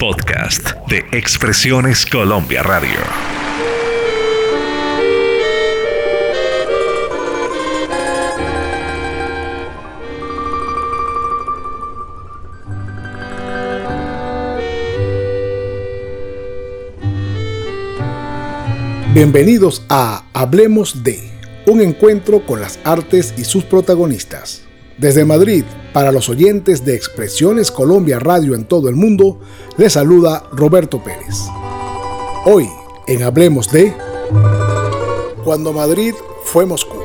Podcast de Expresiones Colombia Radio. Bienvenidos a Hablemos de, un encuentro con las artes y sus protagonistas. Desde Madrid, para los oyentes de Expresiones Colombia Radio en todo el mundo, les saluda Roberto Pérez. Hoy, en Hablemos de Cuando Madrid fue Moscú.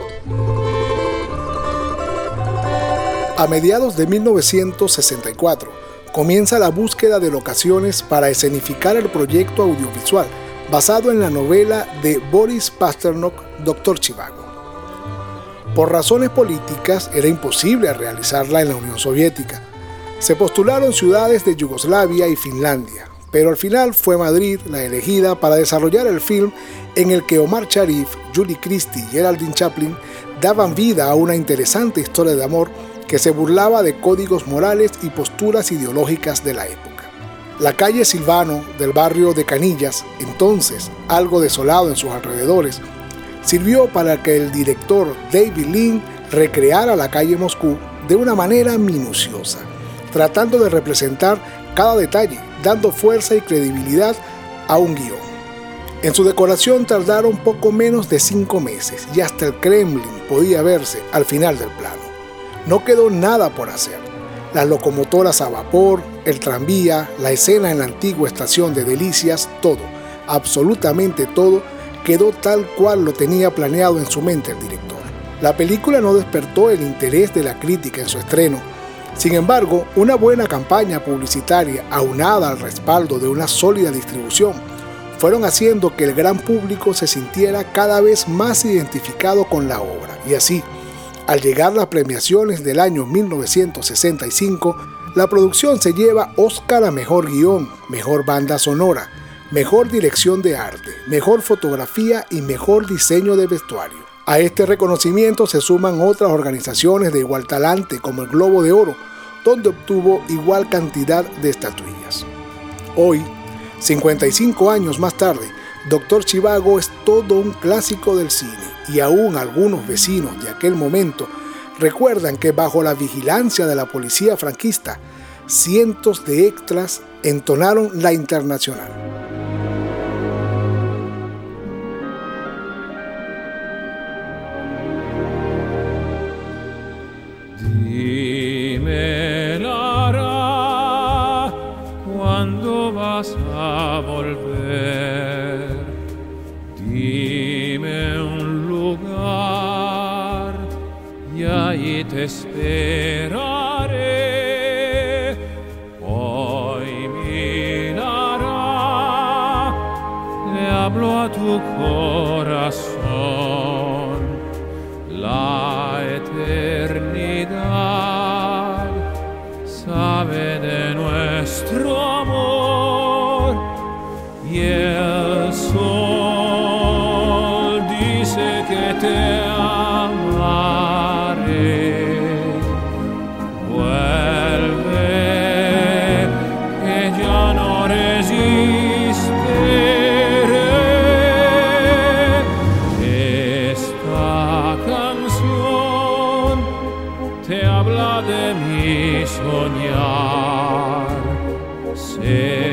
A mediados de 1964, comienza la búsqueda de locaciones para escenificar el proyecto audiovisual basado en la novela de Boris Pasternak, Doctor Chivago. Por razones políticas era imposible realizarla en la Unión Soviética. Se postularon ciudades de Yugoslavia y Finlandia, pero al final fue Madrid la elegida para desarrollar el film en el que Omar Sharif, Julie Christie y Geraldine Chaplin daban vida a una interesante historia de amor que se burlaba de códigos morales y posturas ideológicas de la época. La calle Silvano del barrio de Canillas, entonces algo desolado en sus alrededores, sirvió para que el director David Lean recreara la calle Moscú de una manera minuciosa, tratando de representar cada detalle, dando fuerza y credibilidad a un guion. En su decoración tardaron poco menos de cinco meses y hasta el Kremlin podía verse al final del plano. No quedó nada por hacer. Las locomotoras a vapor, el tranvía, la escena en la antigua estación de Delicias, todo, absolutamente todo, quedó tal cual lo tenía planeado en su mente el director. La película no despertó el interés de la crítica en su estreno. Sin embargo, una buena campaña publicitaria aunada al respaldo de una sólida distribución fueron haciendo que el gran público se sintiera cada vez más identificado con la obra. Y así, al llegar las premiaciones del año 1965, la producción se lleva Oscar a Mejor Guión, Mejor Banda Sonora, mejor dirección de arte, mejor fotografía y mejor diseño de vestuario. A este reconocimiento se suman otras organizaciones de igual talante como el Globo de Oro, donde obtuvo igual cantidad de estatuillas. Hoy, 55 años más tarde, Doctor Chivago es todo un clásico del cine y aún algunos vecinos de aquel momento recuerdan que bajo la vigilancia de la policía franquista, cientos de extras entonaron la internacional. Esperaré. Hoy mirará, le hablo a tu corazón la de mi soñar. Sé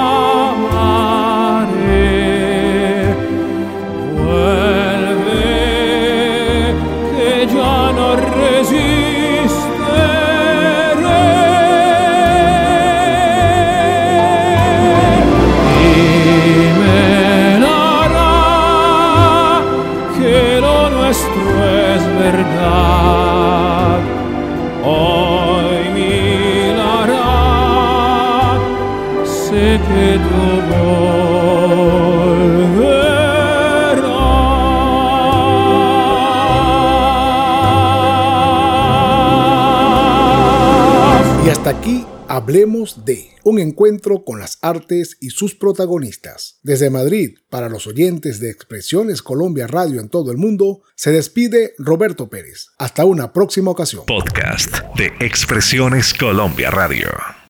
Y hasta aquí hablemos de un encuentro con las artes y sus protagonistas. Desde Madrid, para los oyentes de Expresiones Colombia Radio en todo el mundo, se despide Roberto Pérez. Hasta una próxima ocasión. Podcast de Expresiones Colombia Radio.